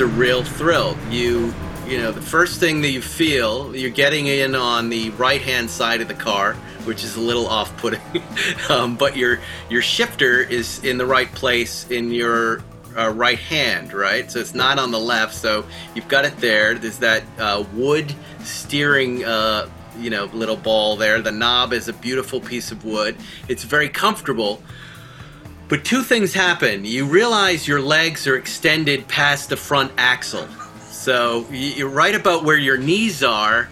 a real thrill. You you know, the first thing that you feel, you're getting in on the right hand side of the car, which is a little off putting, um, but your your shifter is in the right place in your uh, right hand, right? So it's not on the left. So you've got it there. There's that uh, wood steering, uh, you know, little ball there. The knob is a beautiful piece of wood. It's very comfortable. But two things happen. You realize your legs are extended past the front axle. So you're right about where your knees are.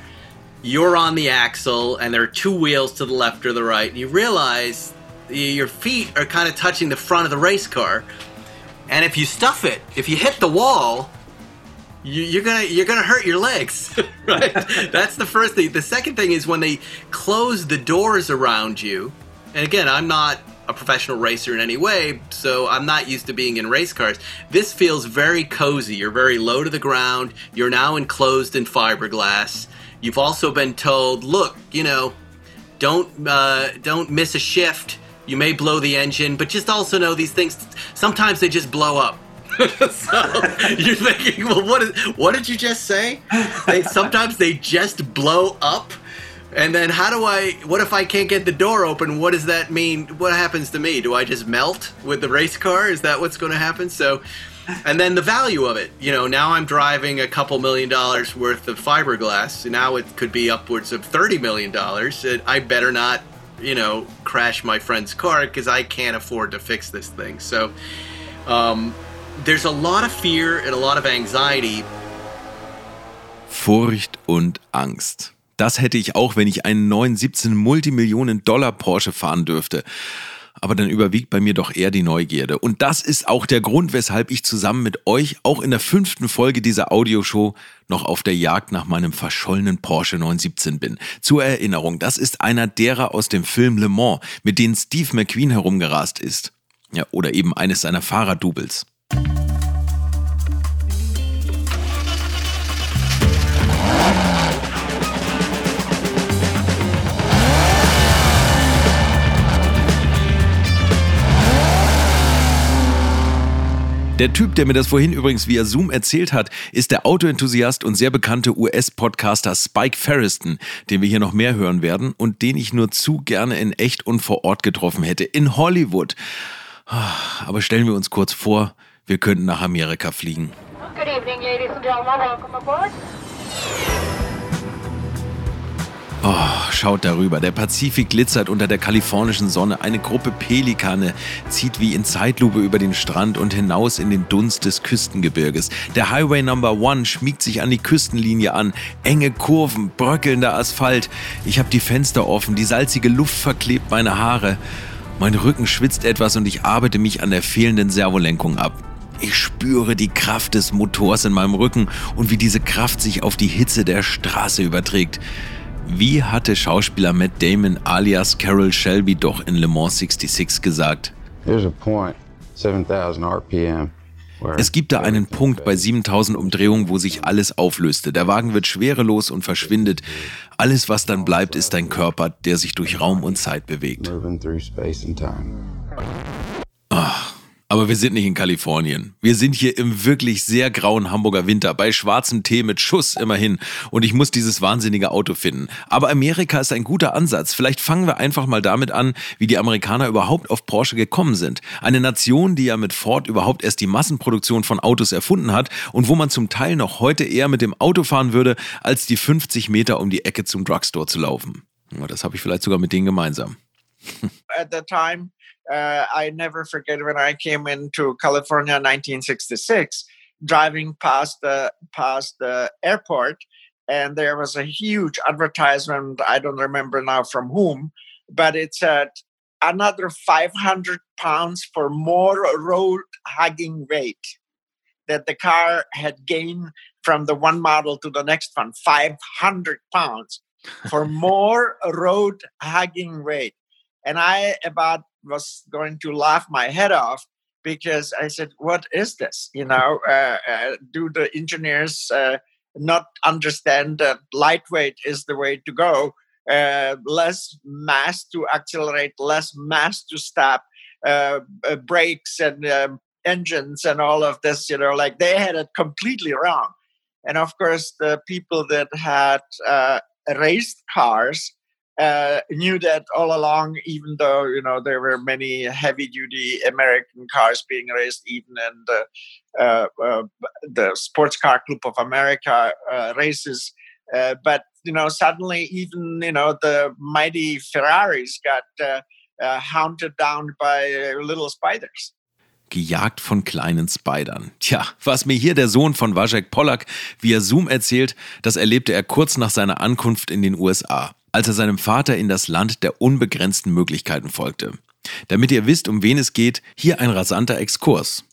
You're on the axle, and there are two wheels to the left or the right. And you realize your feet are kind of touching the front of the race car, and if you stuff it, if you hit the wall, you, are gonna you're gonna hurt your legs, right? That's the first thing. The second thing is when they close the doors around you. And again, I'm not a professional racer in any way, so I'm not used to being in race cars. This feels very cozy. You're very low to the ground. You're now enclosed in fiberglass. You've also been told, look, you know, don't uh, don't miss a shift you may blow the engine, but just also know these things sometimes they just blow up. so you're thinking, well, what is what did you just say? They, sometimes they just blow up. And then how do I what if I can't get the door open? What does that mean? What happens to me? Do I just melt with the race car? Is that what's going to happen? So and then the value of it. You know, now I'm driving a couple million dollars worth of fiberglass. Now it could be upwards of 30 million dollars. I better not you know, crash my friend's car because I can't afford to fix this thing. So um, there's a lot of fear and a lot of anxiety. Furcht und Angst. Das hätte ich auch, wenn ich einen neuen 17 Multimillionen Dollar Porsche fahren dürfte aber dann überwiegt bei mir doch eher die Neugierde. Und das ist auch der Grund, weshalb ich zusammen mit euch auch in der fünften Folge dieser Audioshow noch auf der Jagd nach meinem verschollenen Porsche 917 bin. Zur Erinnerung, das ist einer derer aus dem Film Le Mans, mit denen Steve McQueen herumgerast ist. Ja, oder eben eines seiner Fahrerdoubles. Der Typ, der mir das vorhin übrigens via Zoom erzählt hat, ist der Autoenthusiast und sehr bekannte US-Podcaster Spike Ferriston, den wir hier noch mehr hören werden und den ich nur zu gerne in echt und vor Ort getroffen hätte, in Hollywood. Aber stellen wir uns kurz vor, wir könnten nach Amerika fliegen. Good evening, ladies and gentlemen. Welcome aboard. Oh, schaut darüber. Der Pazifik glitzert unter der kalifornischen Sonne. Eine Gruppe Pelikane zieht wie in Zeitlupe über den Strand und hinaus in den Dunst des Küstengebirges. Der Highway Number One schmiegt sich an die Küstenlinie an. Enge Kurven, bröckelnder Asphalt. Ich habe die Fenster offen. Die salzige Luft verklebt meine Haare. Mein Rücken schwitzt etwas und ich arbeite mich an der fehlenden Servolenkung ab. Ich spüre die Kraft des Motors in meinem Rücken und wie diese Kraft sich auf die Hitze der Straße überträgt. Wie hatte Schauspieler Matt Damon alias Carol Shelby doch in Le Mans 66 gesagt? Es gibt da einen Punkt bei 7000 Umdrehungen, wo sich alles auflöste. Der Wagen wird schwerelos und verschwindet. Alles, was dann bleibt, ist dein Körper, der sich durch Raum und Zeit bewegt. Ach, aber wir sind nicht in Kalifornien. Wir sind hier im wirklich sehr grauen Hamburger Winter bei schwarzem Tee mit Schuss immerhin. Und ich muss dieses wahnsinnige Auto finden. Aber Amerika ist ein guter Ansatz. Vielleicht fangen wir einfach mal damit an, wie die Amerikaner überhaupt auf Porsche gekommen sind. Eine Nation, die ja mit Ford überhaupt erst die Massenproduktion von Autos erfunden hat und wo man zum Teil noch heute eher mit dem Auto fahren würde, als die 50 Meter um die Ecke zum Drugstore zu laufen. Das habe ich vielleicht sogar mit denen gemeinsam. At the time uh, I never forget when I came into California 1966, driving past the past the airport, and there was a huge advertisement. I don't remember now from whom, but it said another 500 pounds for more road hugging weight that the car had gained from the one model to the next one 500 pounds for more road hugging weight and i about was going to laugh my head off because I said, "What is this? You know, uh, uh, do the engineers uh, not understand that lightweight is the way to go? Uh, less mass to accelerate, less mass to stop, uh, uh, brakes and um, engines and all of this, you know, like they had it completely wrong. And of course, the people that had raced cars uh, knew that all along, even though you know there were many heavy-duty American cars being raced, even in the uh, uh, the Sports Car Club of America uh, races. Uh, but you know, suddenly even you know the mighty Ferraris got uh, hounded down by little spiders. Gejagt von kleinen Spidern. Tja, was mir hier der Sohn von Wajek Pollack via Zoom erzählt, das erlebte er kurz nach seiner Ankunft in den USA als er seinem Vater in das Land der unbegrenzten Möglichkeiten folgte. Damit ihr wisst, um wen es geht, hier ein rasanter Exkurs.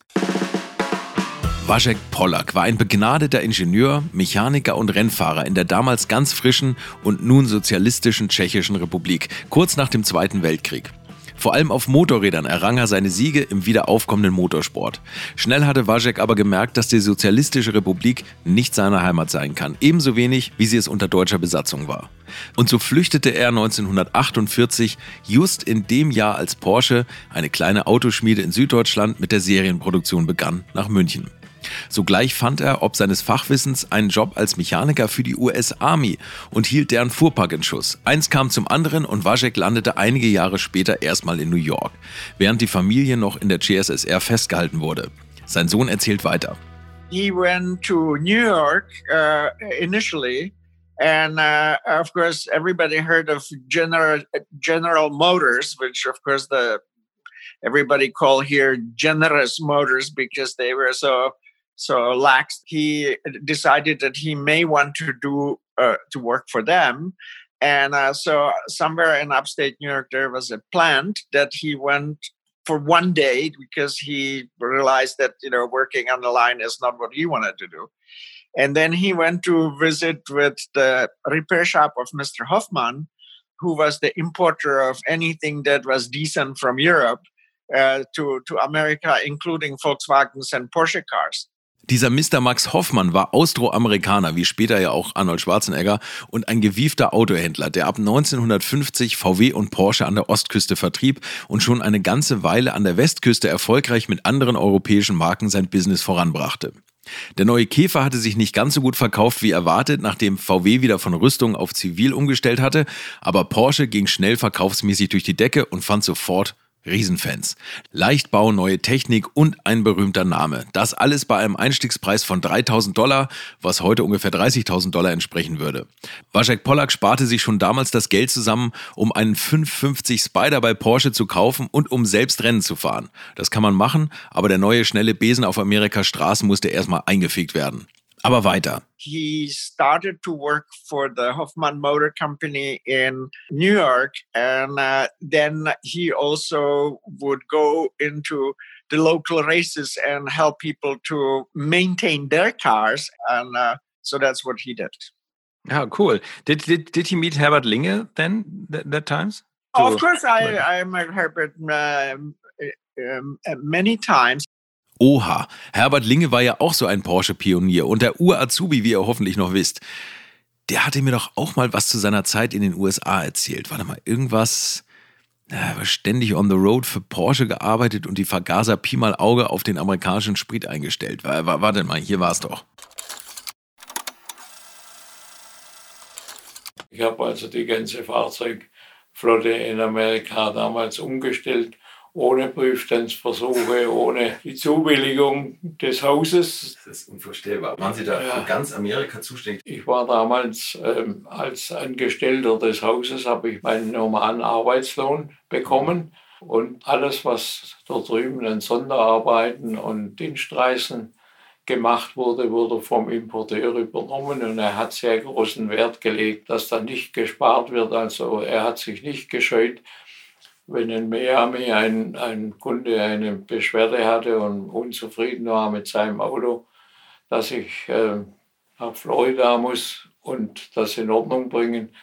Wajek Pollack war ein begnadeter Ingenieur, Mechaniker und Rennfahrer in der damals ganz frischen und nun sozialistischen Tschechischen Republik, kurz nach dem Zweiten Weltkrieg. Vor allem auf Motorrädern errang er seine Siege im wiederaufkommenden Motorsport. Schnell hatte Wajek aber gemerkt, dass die Sozialistische Republik nicht seine Heimat sein kann, ebenso wenig wie sie es unter deutscher Besatzung war. Und so flüchtete er 1948, just in dem Jahr als Porsche, eine kleine Autoschmiede in Süddeutschland, mit der Serienproduktion begann, nach München. Sogleich fand er ob seines Fachwissens einen Job als Mechaniker für die US Army und hielt deren Fuhrpark in Schuss. Eins kam zum anderen und Wajek landete einige Jahre später erstmal in New York, während die Familie noch in der CSSR festgehalten wurde. Sein Sohn erzählt weiter. He went to New York uh, initially and uh, of course everybody heard of General General Motors, which of course the everybody call here generous motors because they were so so lax. He decided that he may want to do uh, to work for them, and uh, so somewhere in upstate New York there was a plant that he went for one day because he realized that you know working on the line is not what he wanted to do. And then he went to visit with the repair shop of Mr. Hoffman, who was the importer of anything that was decent from Europe uh, to, to America, including Volkswagens and Porsche cars. Dieser Mr. Max Hoffmann war Austroamerikaner, wie später ja auch Arnold Schwarzenegger, und ein gewiefter Autohändler, der ab 1950 VW und Porsche an der Ostküste vertrieb und schon eine ganze Weile an der Westküste erfolgreich mit anderen europäischen Marken sein Business voranbrachte. Der neue Käfer hatte sich nicht ganz so gut verkauft wie erwartet, nachdem VW wieder von Rüstung auf Zivil umgestellt hatte, aber Porsche ging schnell verkaufsmäßig durch die Decke und fand sofort Riesenfans. Leichtbau, neue Technik und ein berühmter Name. Das alles bei einem Einstiegspreis von 3000 Dollar, was heute ungefähr 30.000 Dollar entsprechen würde. Wajek Pollack sparte sich schon damals das Geld zusammen, um einen 550 Spider bei Porsche zu kaufen und um selbst Rennen zu fahren. Das kann man machen, aber der neue schnelle Besen auf Amerikas Straßen musste erstmal eingefegt werden. Aber weiter. He started to work for the Hoffman Motor Company in New York, and uh, then he also would go into the local races and help people to maintain their cars, and uh, so that's what he did. Oh, cool. Did did did he meet Herbert Linge then that, that times? of course, I I met Herbert uh, um, many times. Oha, Herbert Linge war ja auch so ein Porsche-Pionier und der Ur-Azubi, wie ihr hoffentlich noch wisst. Der hatte mir doch auch mal was zu seiner Zeit in den USA erzählt. Warte mal, irgendwas. Er war ständig on the road für Porsche gearbeitet und die Vergaser Pi mal Auge auf den amerikanischen Sprit eingestellt. Warte mal, hier war es doch. Ich habe also die ganze Fahrzeugflotte in Amerika damals umgestellt ohne Prüfstandsversuche, ohne die Zubilligung des Hauses. Das ist unvorstellbar. Waren Sie da ja. für ganz Amerika zuständig? Ich war damals ähm, als Angestellter des Hauses, habe ich meinen normalen Arbeitslohn bekommen. Und alles, was dort drüben an Sonderarbeiten und Dienstreisen gemacht wurde, wurde vom Importeur übernommen und er hat sehr großen Wert gelegt, dass da nicht gespart wird. Also er hat sich nicht gescheut, wenn in Miami ein, ein Kunde eine Beschwerde hatte und unzufrieden war mit seinem Auto, dass ich äh, nach Florida muss und das in Ordnung bringen.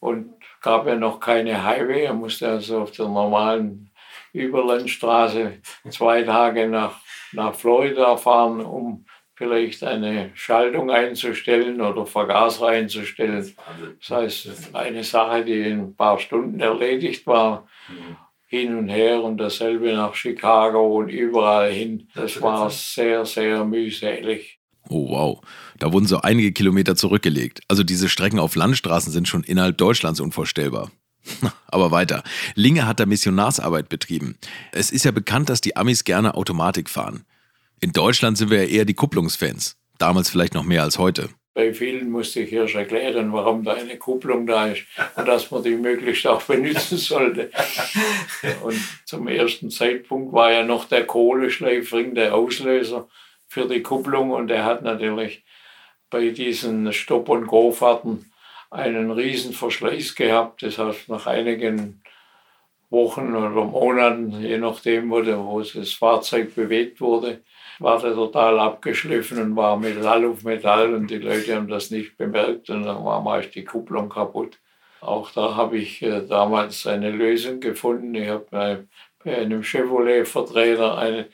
Und gab ja noch keine Highway, er musste also auf der normalen Überlandstraße zwei Tage nach, nach Florida fahren, um vielleicht eine Schaltung einzustellen oder Vergaser einzustellen. Das heißt, eine Sache, die in ein paar Stunden erledigt war. hin und her und dasselbe nach Chicago und überall hin. Das war sehr, sehr mühselig. Oh wow, da wurden so einige Kilometer zurückgelegt. Also diese Strecken auf Landstraßen sind schon innerhalb Deutschlands unvorstellbar. Aber weiter. Linge hat da Missionarsarbeit betrieben. Es ist ja bekannt, dass die Amis gerne Automatik fahren. In Deutschland sind wir ja eher die Kupplungsfans. Damals vielleicht noch mehr als heute. Bei vielen musste ich erst erklären, warum da eine Kupplung da ist und dass man die möglichst auch benutzen sollte. Und zum ersten Zeitpunkt war ja noch der Kohleschleifring der Auslöser für die Kupplung und er hat natürlich bei diesen Stopp- und Go-Fahrten einen riesen Verschleiß gehabt. Das heißt, nach einigen Wochen oder Monaten, je nachdem, wo das Fahrzeug bewegt wurde, war der total abgeschliffen und war Metall auf Metall und die Leute haben das nicht bemerkt und dann war meist die Kupplung kaputt. Auch da habe ich äh, damals eine Lösung gefunden. Ich habe bei, bei einem Chevrolet-Vertreter eine,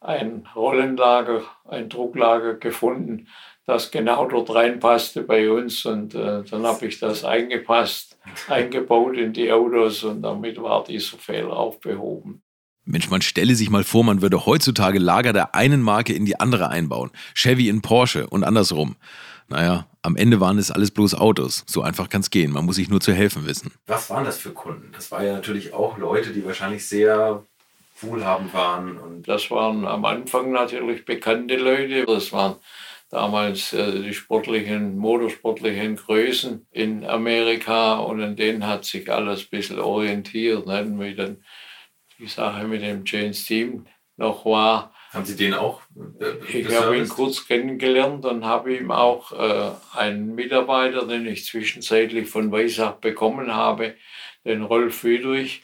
ein Rollenlager, ein Drucklager gefunden, das genau dort reinpasste bei uns. Und äh, dann habe ich das eingepasst, eingebaut in die Autos und damit war dieser Fehler auch behoben. Mensch, man stelle sich mal vor, man würde heutzutage Lager der einen Marke in die andere einbauen. Chevy in Porsche und andersrum. Naja, am Ende waren es alles bloß Autos. So einfach kann es gehen. Man muss sich nur zu helfen wissen. Was waren das für Kunden? Das waren ja natürlich auch Leute, die wahrscheinlich sehr wohlhabend waren. Und das waren am Anfang natürlich bekannte Leute. Das waren damals äh, die sportlichen, motorsportlichen Größen in Amerika und an denen hat sich alles ein bisschen orientiert. Den die Sache mit dem James Team noch war. Haben Sie den auch? Äh, ich habe ihn kurz kennengelernt und habe ihm auch äh, einen Mitarbeiter, den ich zwischenzeitlich von Weissach bekommen habe, den Rolf Friedrich,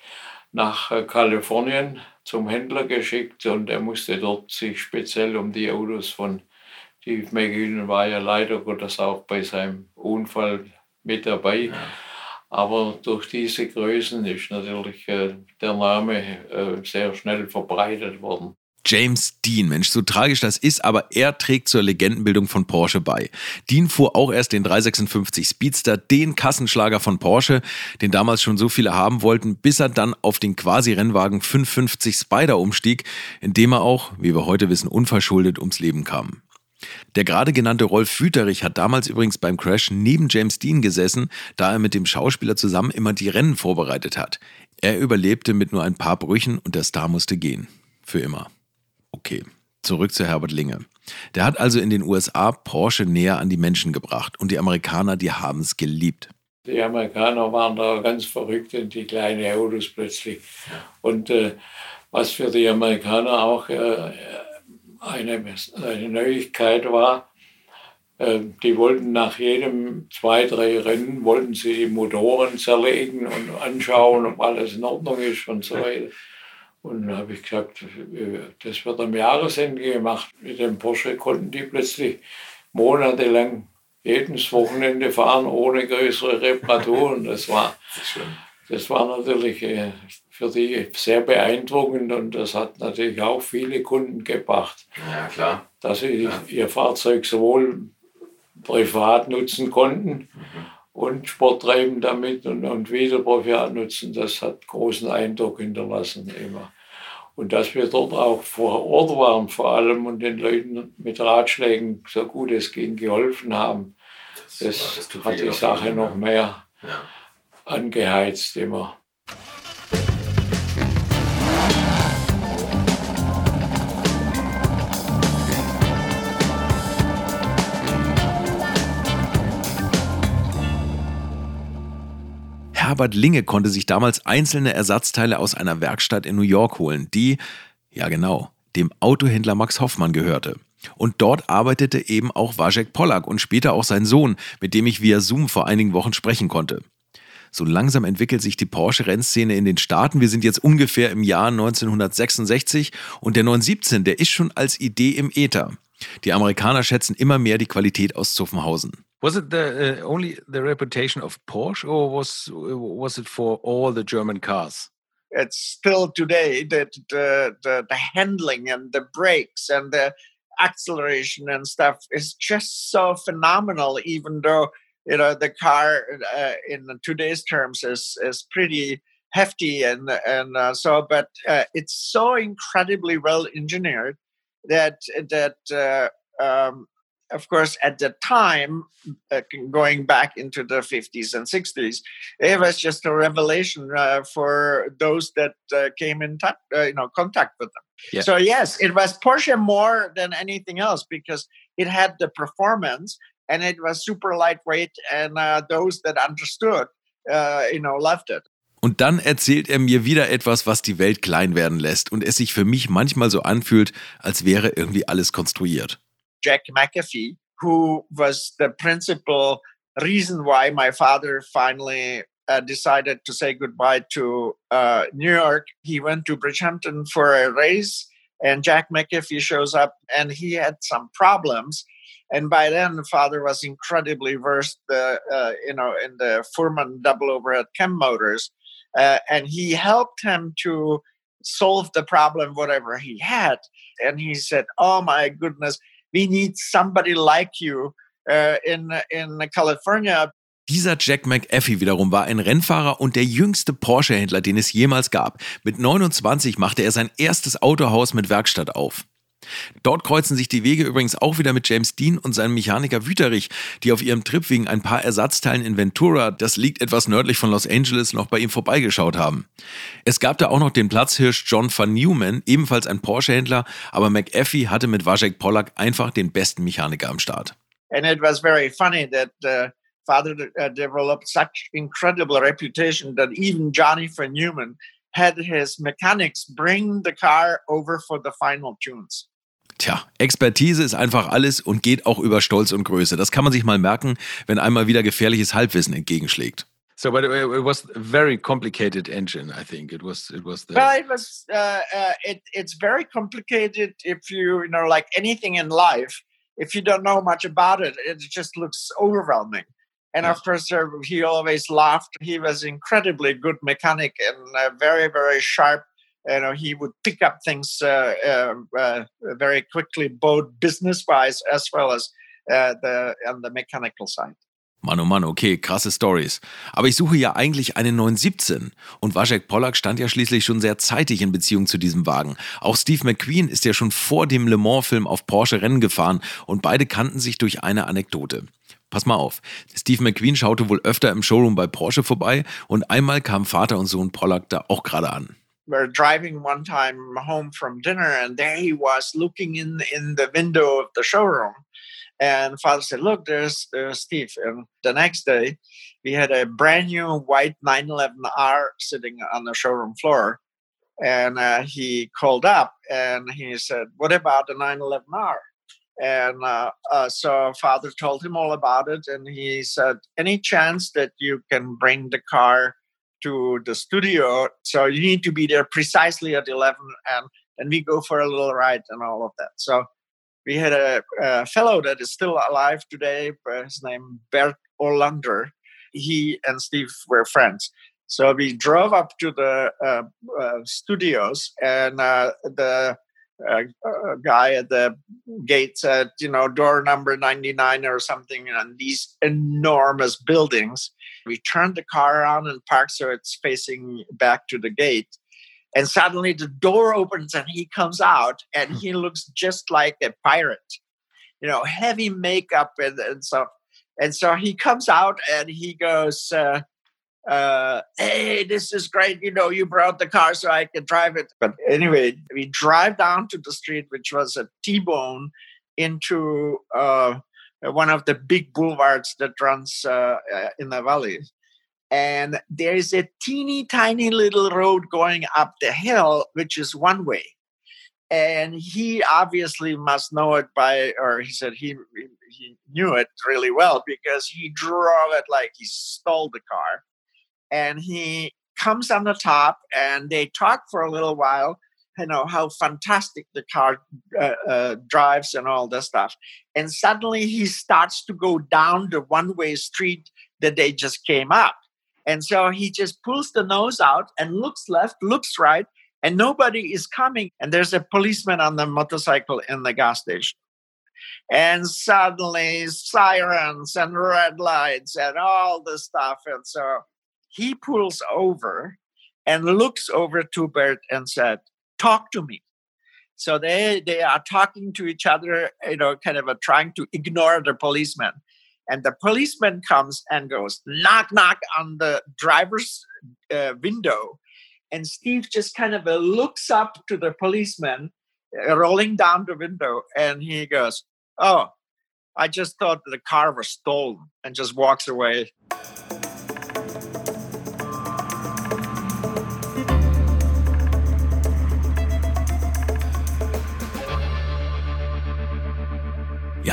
nach äh, Kalifornien zum Händler geschickt und er musste dort sich speziell um die Autos von Steve McGinn war ja leider Gottes auch bei seinem Unfall mit dabei. Ja. Aber durch diese Größen ist natürlich äh, der Name äh, sehr schnell verbreitet worden. James Dean, Mensch, so tragisch das ist, aber er trägt zur Legendenbildung von Porsche bei. Dean fuhr auch erst den 356 Speedster, den Kassenschlager von Porsche, den damals schon so viele haben wollten, bis er dann auf den Quasi-Rennwagen 550 Spider umstieg, in dem er auch, wie wir heute wissen, unverschuldet ums Leben kam. Der gerade genannte Rolf Wüterich hat damals übrigens beim Crash neben James Dean gesessen, da er mit dem Schauspieler zusammen immer die Rennen vorbereitet hat. Er überlebte mit nur ein paar Brüchen und der Star musste gehen. Für immer. Okay, zurück zu Herbert Linge. Der hat also in den USA Porsche näher an die Menschen gebracht und die Amerikaner, die haben es geliebt. Die Amerikaner waren da ganz verrückt in die kleinen Autos plötzlich. Und äh, was für die Amerikaner auch äh, eine, eine Neuigkeit war, äh, die wollten nach jedem zwei, drei Rennen, wollten sie die Motoren zerlegen und anschauen, ob alles in Ordnung ist und so weiter. Und dann habe ich gesagt, äh, das wird am Jahresende gemacht. Mit dem Porsche konnten die plötzlich monatelang jedes Wochenende fahren ohne größere Reparaturen. Das war, das war natürlich äh, für die sehr beeindruckend und das hat natürlich auch viele Kunden gebracht. Ja, klar. Dass sie ja. ihr Fahrzeug sowohl privat nutzen konnten mhm. und Sport treiben damit und, und wieder privat nutzen. Das hat großen Eindruck hinterlassen immer. Und dass wir dort auch vor Ort waren, vor allem und den Leuten mit Ratschlägen so gut es ging geholfen haben, das, das, das hat die Sache noch mehr ja. angeheizt immer. Herbert Linge konnte sich damals einzelne Ersatzteile aus einer Werkstatt in New York holen, die, ja genau, dem Autohändler Max Hoffmann gehörte. Und dort arbeitete eben auch Wajek Pollack und später auch sein Sohn, mit dem ich via Zoom vor einigen Wochen sprechen konnte. So langsam entwickelt sich die Porsche-Rennszene in den Staaten. Wir sind jetzt ungefähr im Jahr 1966 und der 917, der ist schon als Idee im Äther. Die Amerikaner schätzen immer mehr die Qualität aus Zuffenhausen. Was it the uh, only the reputation of Porsche, or was was it for all the German cars? It's still today that the, the the handling and the brakes and the acceleration and stuff is just so phenomenal. Even though you know the car uh, in today's terms is is pretty hefty and and uh, so but uh, it's so incredibly well engineered that that uh, um, of course at the time uh, going back into the 50s and 60s it was just a revelation uh, for those that uh, came in touch you know contact with them yeah. so yes it was porsche more than anything else because it had the performance and it was super lightweight and those that understood you know loved it Und dann erzählt er mir wieder etwas, was die Welt klein werden lässt und es sich für mich manchmal so anfühlt, als wäre irgendwie alles konstruiert. Jack McAfee, who was the principal reason why my father finally uh, decided to say goodbye to uh, New York. He went to Bridgehampton for a race, and Jack McAfee shows up, and he had some problems. And by then, the father was incredibly versed, uh, you know, in the Fuhrmann double over at chem motors uh, and he helped him to solve the problem, whatever he had. And he said, "Oh my goodness, we need somebody like you uh, in in California." Dieser Jack McAfee wiederum war ein Rennfahrer und der jüngste Porsche-Händler, den es jemals gab. Mit 29 machte er sein erstes Autohaus mit Werkstatt auf. Dort kreuzen sich die Wege übrigens auch wieder mit James Dean und seinem Mechaniker Wüterich, die auf ihrem Trip wegen ein paar Ersatzteilen in Ventura, das liegt etwas nördlich von Los Angeles, noch bei ihm vorbeigeschaut haben. Es gab da auch noch den Platzhirsch John van Newman, ebenfalls ein Porsche-Händler, aber McAfee hatte mit Wajek Pollack einfach den besten Mechaniker am Start. And it was very funny that uh, father uh, developed such incredible reputation that even Johnny van Newman had his mechanics bring the car over for the final tunes. Tja, Expertise ist einfach alles und geht auch über Stolz und Größe. Das kann man sich mal merken, wenn einmal wieder gefährliches Halbwissen entgegenschlägt. So, but it was a very complicated engine. I think it was. It was the. Well, it was. Uh, uh, it, it's very complicated if you, you know, like anything in life. If you don't know much about it, it just looks overwhelming. And of course, uh, he always laughed. He was incredibly good mechanic and uh, very, very sharp you know he would pick up things uh, uh, uh, very quickly both business wise as well as uh, the on the mechanical side Mann, oh Mann, okay, krasse Stories. Aber ich suche ja eigentlich einen 917. Und Wajek Pollack stand ja schließlich schon sehr zeitig in Beziehung zu diesem Wagen. Auch Steve McQueen ist ja schon vor dem Le Mans-Film auf Porsche Rennen gefahren und beide kannten sich durch eine Anekdote. Pass mal auf. Steve McQueen schaute wohl öfter im Showroom bei Porsche vorbei und einmal kamen Vater und Sohn Pollack da auch gerade an. Were driving one time home from dinner and there he was looking in in the window of the showroom. And father said look there's there's steve. And the next day we had a brand new white 911r sitting on the showroom floor. And uh, he called up and he said what about the 911r and uh, uh, so father told him all about it and he said any chance that you can bring the car to the studio. So you need to be there precisely at 11 and and we go for a little ride and all of that. So we had a, a fellow that is still alive today, his name Bert Orlander. He and Steve were friends. So we drove up to the uh, uh, studios, and uh, the uh, guy at the gate said, you know, door number 99 or something, and these enormous buildings. We turned the car around and parked so it's facing back to the gate. And suddenly the door opens and he comes out and he looks just like a pirate, you know, heavy makeup and, and stuff. And so he comes out and he goes, uh, uh, hey, this is great. You know, you brought the car so I can drive it. But anyway, we drive down to the street, which was a T-bone into uh, one of the big boulevards that runs uh, uh in the valley. And there's a teeny tiny little road going up the hill, which is one way. And he obviously must know it by, or he said he he knew it really well because he drove it like he stole the car and he comes on the top and they talk for a little while you know how fantastic the car uh, uh, drives and all this stuff. And suddenly he starts to go down the one way street that they just came up. And so he just pulls the nose out and looks left looks right and nobody is coming. And there's a policeman on the motorcycle in the gas station. And suddenly sirens and red lights and all this stuff. And so he pulls over and looks over to Bert and said, "Talk to me." So they they are talking to each other, you know, kind of a, trying to ignore the policeman. And the policeman comes and goes knock knock on the driver's uh, window, and Steve just kind of uh, looks up to the policeman, uh, rolling down the window, and he goes, "Oh, I just thought the car was stolen," and just walks away.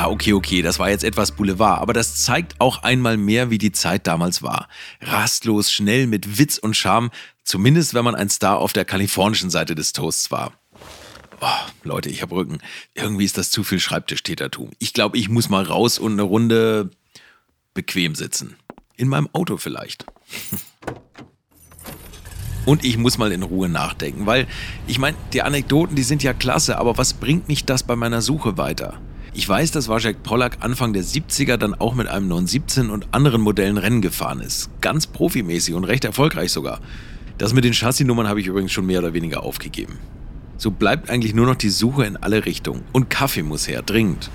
Ja, okay, okay, das war jetzt etwas Boulevard, aber das zeigt auch einmal mehr, wie die Zeit damals war. Rastlos, schnell, mit Witz und Charme, zumindest wenn man ein Star auf der kalifornischen Seite des Toasts war. Oh, Leute, ich habe Rücken. Irgendwie ist das zu viel Schreibtischtätertum. Ich glaube, ich muss mal raus und eine Runde bequem sitzen. In meinem Auto vielleicht. Und ich muss mal in Ruhe nachdenken, weil ich meine, die Anekdoten, die sind ja klasse, aber was bringt mich das bei meiner Suche weiter? Ich weiß, dass Wojciech Pollack Anfang der 70er dann auch mit einem 917 und anderen Modellen Rennen gefahren ist. Ganz profimäßig und recht erfolgreich sogar. Das mit den Chassisnummern habe ich übrigens schon mehr oder weniger aufgegeben. So bleibt eigentlich nur noch die Suche in alle Richtungen. Und Kaffee muss her, dringend.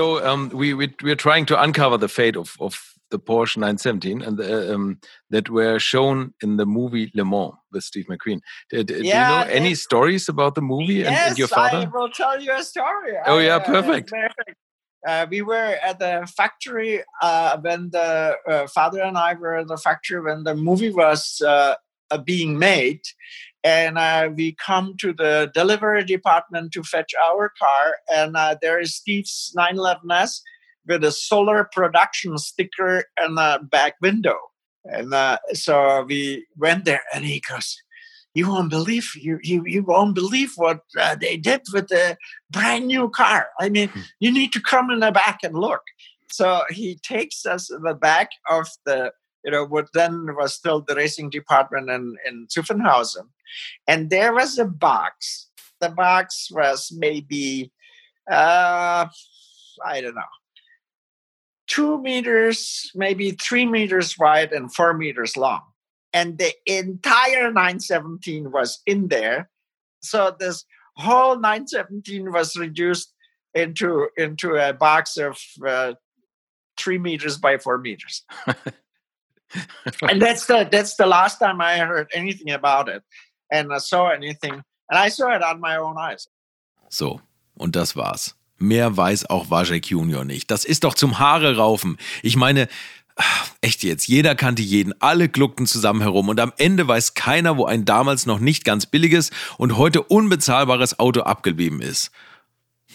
So um, we, we we're trying to uncover the fate of, of the Porsche 917 and the, um, that were shown in the movie Le Mans with Steve McQueen. Do, do Yeah, you know any stories about the movie and, yes, and your I father? will tell you a story. Oh, I, yeah, uh, perfect. perfect. Uh, we were at the factory uh, when the uh, father and I were at the factory when the movie was uh, uh, being made, and uh, we come to the delivery department to fetch our car, and uh, there is Steve's 911s with a solar production sticker in the back window, and uh, so we went there, and he goes you won't believe you you, you won't believe what uh, they did with the brand new car. I mean, you need to come in the back and look. So he takes us in the back of the you know what then was still the racing department in in Zuffenhausen, and there was a box. The box was maybe uh, I don't know. Two meters, maybe three meters wide and four meters long and the entire 917 was in there. So this whole 917 was reduced into into a box of uh, three meters by four meters, and that's the that's the last time I heard anything about it, and saw anything, and I saw it on my own eyes. So, und das war's. Mehr weiß auch Wajek Junior nicht. Das ist doch zum Haare raufen. Ich meine, echt jetzt, jeder kannte jeden, alle gluckten zusammen herum und am Ende weiß keiner, wo ein damals noch nicht ganz billiges und heute unbezahlbares Auto abgeblieben ist.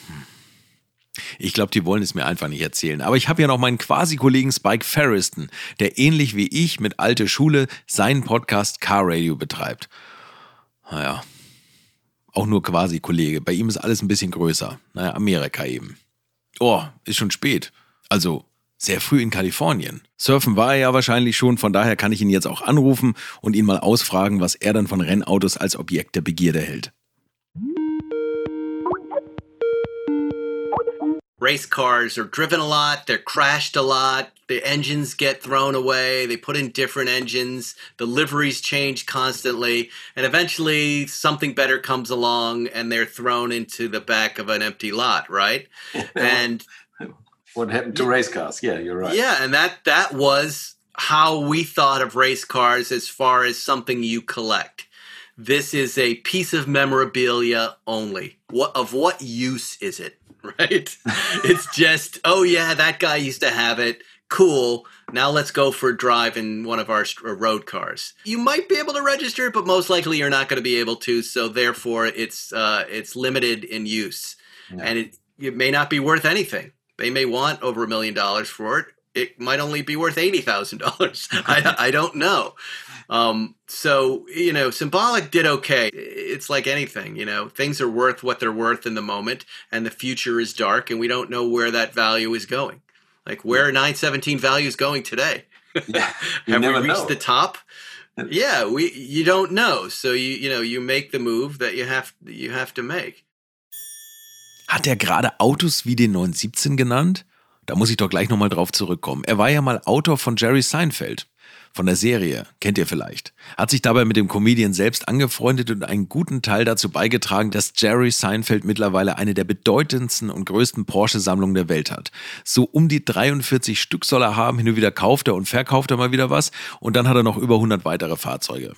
Hm. Ich glaube, die wollen es mir einfach nicht erzählen. Aber ich habe ja noch meinen Quasi-Kollegen Spike Ferriston, der ähnlich wie ich mit Alte Schule seinen Podcast Car Radio betreibt. Naja, auch nur quasi Kollege. Bei ihm ist alles ein bisschen größer. Naja, Amerika eben. Oh, ist schon spät. Also sehr früh in Kalifornien. Surfen war er ja wahrscheinlich schon, von daher kann ich ihn jetzt auch anrufen und ihn mal ausfragen, was er dann von Rennautos als Objekt der Begierde hält. Race cars are driven a lot, they're crashed a lot, the engines get thrown away, they put in different engines, the liveries change constantly, and eventually something better comes along and they're thrown into the back of an empty lot, right? and What happened to race cars? Yeah, you're right. yeah, and that that was how we thought of race cars as far as something you collect. This is a piece of memorabilia only. What of what use is it? Right? it's just, oh yeah, that guy used to have it. Cool. Now let's go for a drive in one of our road cars. You might be able to register it, but most likely you're not going to be able to. So therefore, it's uh, it's limited in use, and it it may not be worth anything. They may want over a million dollars for it. It might only be worth eighty thousand dollars. I I don't know. Um, so you know, symbolic did okay. It's like anything, you know, things are worth what they're worth in the moment, and the future is dark, and we don't know where that value is going. Like where 917 value is going today. Yeah, Have we reached know. the top? yeah, we you don't know, so you you know you make the move that you have you have to make. Hat er gerade Autos wie den 917 genannt? Da muss ich doch gleich nochmal drauf zurückkommen. Er war ja mal Autor von Jerry Seinfeld. Von der Serie, kennt ihr vielleicht. Hat sich dabei mit dem Comedian selbst angefreundet und einen guten Teil dazu beigetragen, dass Jerry Seinfeld mittlerweile eine der bedeutendsten und größten Porsche-Sammlungen der Welt hat. So um die 43 Stück soll er haben, hin und wieder kauft er und verkauft er mal wieder was und dann hat er noch über 100 weitere Fahrzeuge.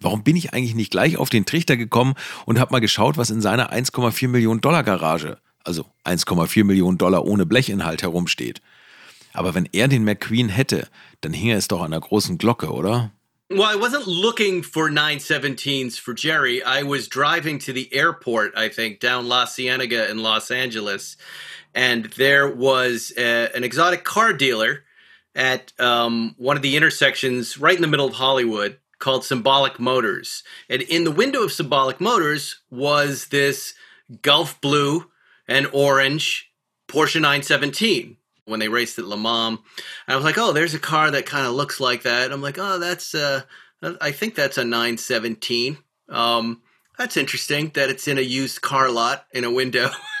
Warum bin ich eigentlich nicht gleich auf den Trichter gekommen und habe mal geschaut, was in seiner 1,4 Millionen Dollar Garage, also 1,4 Millionen Dollar ohne Blechinhalt herumsteht? Aber wenn er den McQueen hätte, dann hing es doch an der großen Glocke, oder? Well, I wasn't looking for 917s for Jerry. I was driving to the airport, I think, down La Cienega in Los Angeles. And there was a, an exotic car dealer at um, one of the intersections right in the middle of Hollywood called Symbolic Motors. And in the window of Symbolic Motors was this Gulf blue and orange Porsche 917 when they raced at Le Mans. I was like, oh, there's a car that kind of looks like that. I'm like, oh, that's uh, I think that's a 917. Um, that's interesting that it's in a used car lot in a window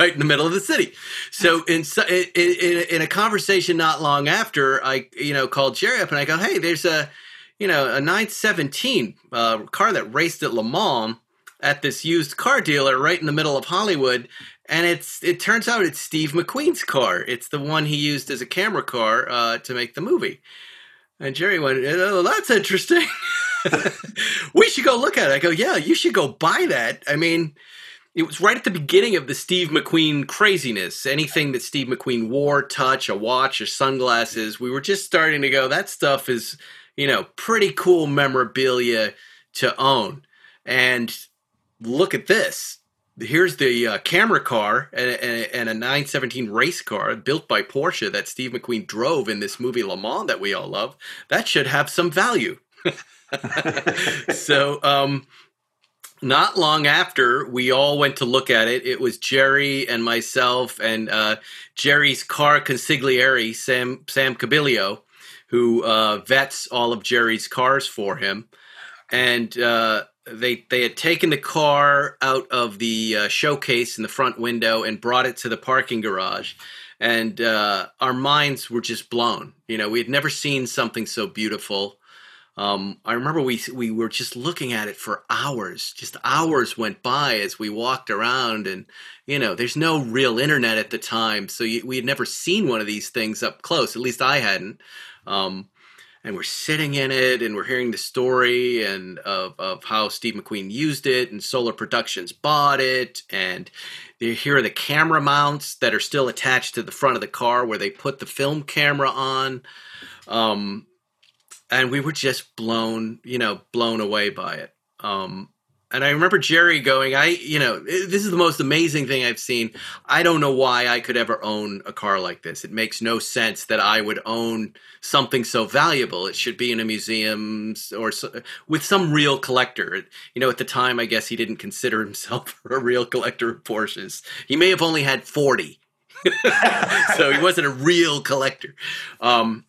right in the middle of the city. So in, in, in, in a conversation not long after, I you know called Jerry up and I go, hey, there's a you know a 917 uh, car that raced at Le Mans at this used car dealer right in the middle of Hollywood, and it's it turns out it's Steve McQueen's car. It's the one he used as a camera car uh, to make the movie. And Jerry went, "Oh, that's interesting. we should go look at it." I go, "Yeah, you should go buy that." I mean, it was right at the beginning of the Steve McQueen craziness. Anything that Steve McQueen wore, touch, a watch, or sunglasses, we were just starting to go. That stuff is, you know, pretty cool memorabilia to own. And look at this here's the uh, camera car and, and, and, a 917 race car built by Porsche that Steve McQueen drove in this movie Le Mans that we all love. That should have some value. so, um, not long after we all went to look at it, it was Jerry and myself and uh, Jerry's car consigliere, Sam Sam Cabilio, who uh, vets all of Jerry's cars for him, and uh, they they had taken the car out of the uh, showcase in the front window and brought it to the parking garage and uh, our minds were just blown you know we had never seen something so beautiful um, I remember we we were just looking at it for hours. Just hours went by as we walked around, and you know, there's no real internet at the time, so you, we had never seen one of these things up close. At least I hadn't. Um, and we're sitting in it and we're hearing the story and of, of how Steve McQueen used it and Solar Productions bought it and here are the camera mounts that are still attached to the front of the car where they put the film camera on. Um, and we were just blown you know blown away by it. Um, and I remember Jerry going, I, you know, this is the most amazing thing I've seen. I don't know why I could ever own a car like this. It makes no sense that I would own something so valuable. It should be in a museum or so, with some real collector. You know, at the time, I guess he didn't consider himself a real collector of Porsches. He may have only had 40. so he wasn't a real collector. Um,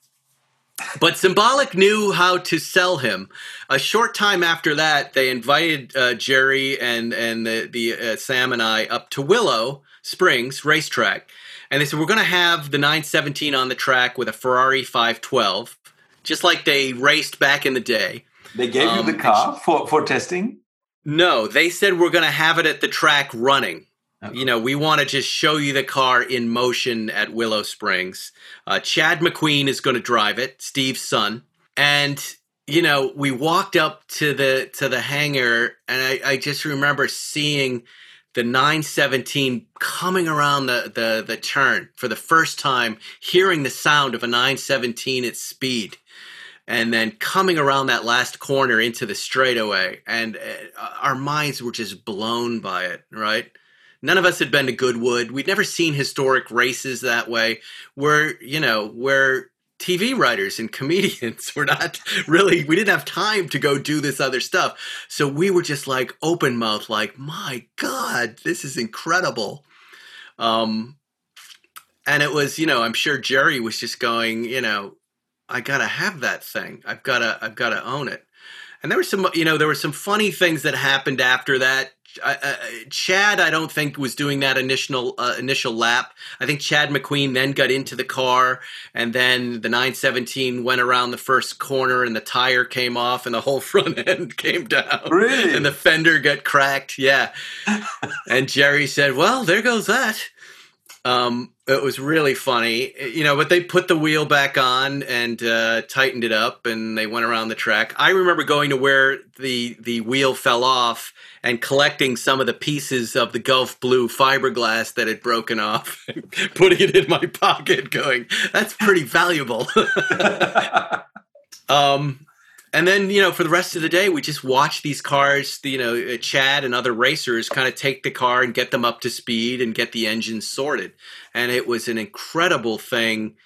but Symbolic knew how to sell him. A short time after that, they invited uh, Jerry and and the, the uh, Sam and I up to Willow Springs racetrack, and they said we're going to have the 917 on the track with a Ferrari 512, just like they raced back in the day. They gave um, you the um, car for for testing. No, they said we're going to have it at the track running. You know, we want to just show you the car in motion at Willow Springs. Uh, Chad McQueen is going to drive it, Steve's son, and you know, we walked up to the to the hangar, and I, I just remember seeing the 917 coming around the, the the turn for the first time, hearing the sound of a 917 at speed and then coming around that last corner into the straightaway. And uh, our minds were just blown by it right none of us had been to Goodwood. We'd never seen historic races that way. We're, you know we're TV writers and comedians We're not really. We didn't have time to go do this other stuff, so we were just like open mouth, like my God, this is incredible. Um, and it was you know I'm sure Jerry was just going you know I gotta have that thing. I've gotta I've gotta own it. And there were some, you know, there were some funny things that happened after that. Uh, Chad, I don't think was doing that initial uh, initial lap. I think Chad McQueen then got into the car, and then the 917 went around the first corner, and the tire came off, and the whole front end came down. Really? And the fender got cracked. Yeah. and Jerry said, "Well, there goes that." Um, it was really funny, you know. But they put the wheel back on and uh, tightened it up, and they went around the track. I remember going to where the the wheel fell off and collecting some of the pieces of the Gulf Blue fiberglass that had broken off, putting it in my pocket, going, "That's pretty valuable." um, and then you know for the rest of the day we just watch these cars you know uh, chad and other racers kind of take the car and get them up to speed and get the engine sorted. And it was an incredible thing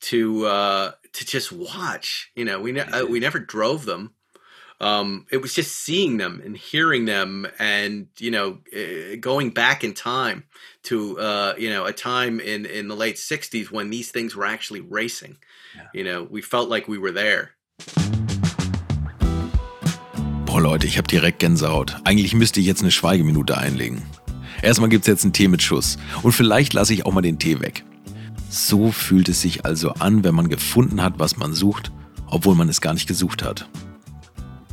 to uh to just watch. You know we ne- uh, we never drove them um it was just seeing them and hearing them and you know uh, going back in time to uh you know a time in in the late 60s when these things were actually racing yeah. you know we felt like we were there Boah, Leute, ich habe direkt Gänsehaut. Eigentlich müsste ich jetzt eine Schweigeminute einlegen. Erstmal gibt's jetzt einen Tee mit Schuss. Und vielleicht lasse ich auch mal den Tee weg. So fühlt es sich also an, wenn man gefunden hat, was man sucht, obwohl man es gar nicht gesucht hat.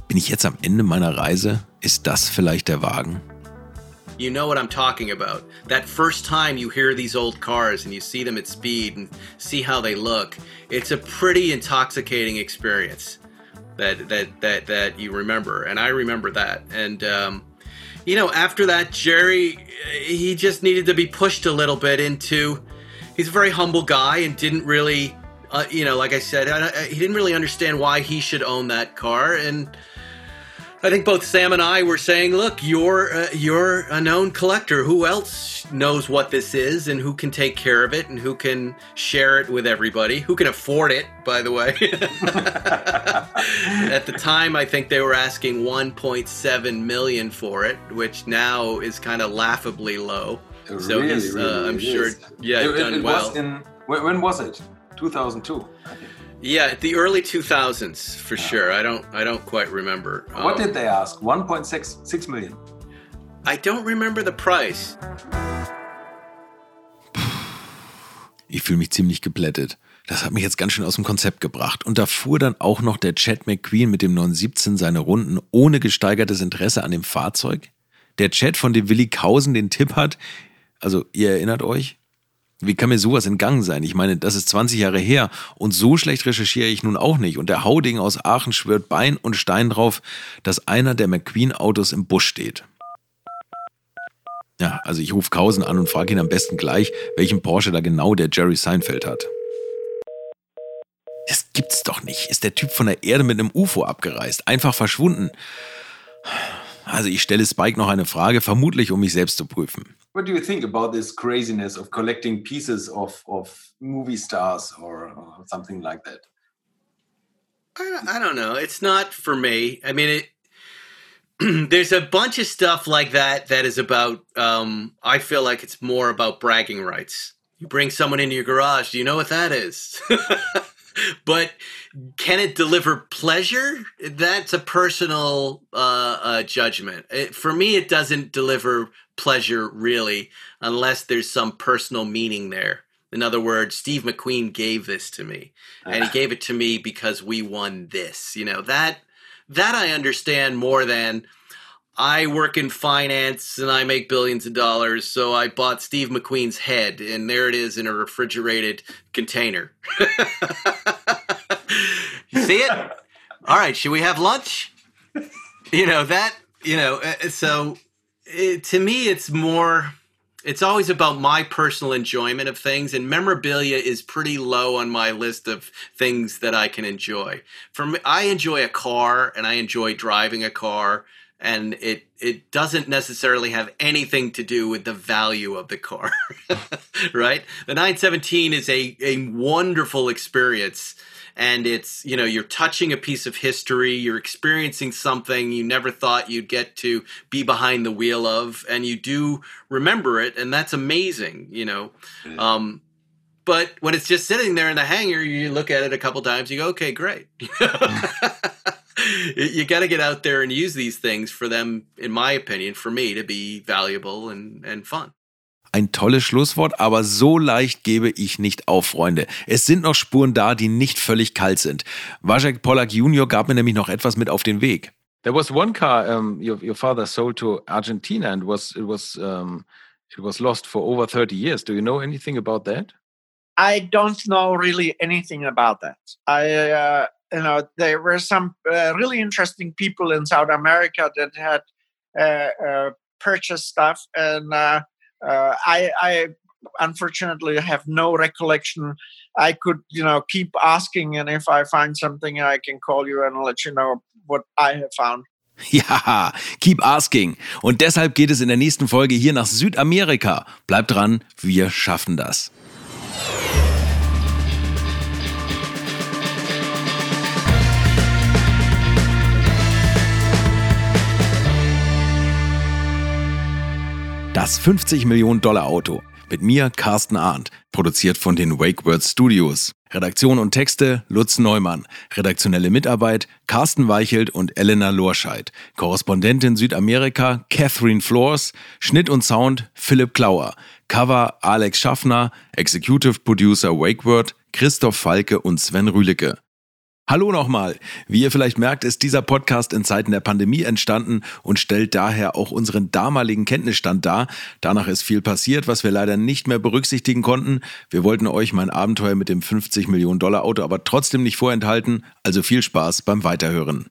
Bin ich jetzt am Ende meiner Reise? Ist das vielleicht der Wagen? You know what I'm talking about. That first time you hear these old cars and you see them at speed and see how they look, it's a pretty intoxicating experience. that that that that you remember, and I remember that. And um, you know, after that, Jerry he just needed to be pushed a little bit into. He's a very humble guy and didn't really, uh, you know, like I said, he didn't really understand why he should own that car and I think both Sam and I were saying, look, you're uh, you're a known collector. Who else knows what this is and who can take care of it and who can share it with everybody? Who can afford it, by the way? At the time, I think they were asking 1.7 million for it, which now is kind of laughably low. so really, he's, uh, really I'm sure, is. yeah, it, done it well. Was in, when was it? 2002. Yeah, the early 2000s for yeah. sure. I don't I don't quite remember. What um, did they ask? 1.6 6 million. I don't remember the price. Ich fühle mich ziemlich geblättet. Das hat mich jetzt ganz schön aus dem Konzept gebracht. Und da fuhr dann auch noch der Chad McQueen mit dem 917 seine Runden ohne gesteigertes Interesse an dem Fahrzeug. Der Chad, von dem Willi Kausen den Tipp hat, also ihr erinnert euch, wie kann mir sowas entgangen sein? Ich meine, das ist 20 Jahre her und so schlecht recherchiere ich nun auch nicht. Und der Hauding aus Aachen schwört Bein und Stein drauf, dass einer der McQueen-Autos im Busch steht. Ja, also ich rufe Kausen an und frage ihn am besten gleich, welchen Porsche da genau der Jerry Seinfeld hat. Das gibt's doch nicht. Ist der Typ von der Erde mit einem UFO abgereist? Einfach verschwunden? Also ich stelle Spike noch eine Frage, vermutlich um mich selbst zu prüfen. What do you think about this craziness of collecting pieces of, of movie stars or, or something like that? I, I don't know. It's not for me. I mean, it, there's a bunch of stuff like that that is about. Um, I feel like it's more about bragging rights. You bring someone into your garage. Do you know what that is? but can it deliver pleasure? That's a personal uh, uh, judgment. It, for me, it doesn't deliver pleasure really, unless there's some personal meaning there. In other words, Steve McQueen gave this to me, and he gave it to me because we won this. You know that that I understand more than I work in finance and I make billions of dollars, so I bought Steve McQueen's head, and there it is in a refrigerated container. see it? All right, should we have lunch? You know that. You know, uh, so it, to me, it's more. It's always about my personal enjoyment of things, and memorabilia is pretty low on my list of things that I can enjoy. For me, I enjoy a car, and I enjoy driving a car and it it doesn't necessarily have anything to do with the value of the car right? The 917 is a a wonderful experience and it's you know you're touching a piece of history you're experiencing something you never thought you'd get to be behind the wheel of and you do remember it and that's amazing you know? Um, But when it's just sitting there in the hangar, you look at it a couple times, you go, okay, great. you got to get out there and use these things for them, in my opinion, for me to be valuable and, and fun. Ein tolles Schlusswort, aber so leicht gebe ich nicht auf, Freunde. Es sind noch Spuren da, die nicht völlig kalt sind. Vasek Polak Jr. gab mir nämlich noch etwas mit auf den Weg. There was one car um, your, your father sold to Argentina and was it was um, it was lost for over 30 years. Do you know anything about that? I don't know really anything about that. I, uh, you know, there were some uh, really interesting people in South America that had uh, uh purchased stuff, and uh, uh, I, I unfortunately have no recollection. I could, you know, keep asking, and if I find something, I can call you and let you know what I have found. Ja, keep asking. Und deshalb geht es in der nächsten Folge hier nach Südamerika. Bleibt dran, wir schaffen das. Das 50 Millionen Dollar Auto. Mit mir, Carsten Arndt, produziert von den WakeWord Studios. Redaktion und Texte Lutz Neumann. Redaktionelle Mitarbeit Carsten Weichelt und Elena Lorscheid. Korrespondentin Südamerika Catherine Floors. Schnitt und Sound Philipp Klauer. Cover Alex Schaffner. Executive Producer WakeWord Christoph Falke und Sven Rühlicke. Hallo nochmal. Wie ihr vielleicht merkt, ist dieser Podcast in Zeiten der Pandemie entstanden und stellt daher auch unseren damaligen Kenntnisstand dar. Danach ist viel passiert, was wir leider nicht mehr berücksichtigen konnten. Wir wollten euch mein Abenteuer mit dem 50 Millionen Dollar Auto aber trotzdem nicht vorenthalten. Also viel Spaß beim Weiterhören.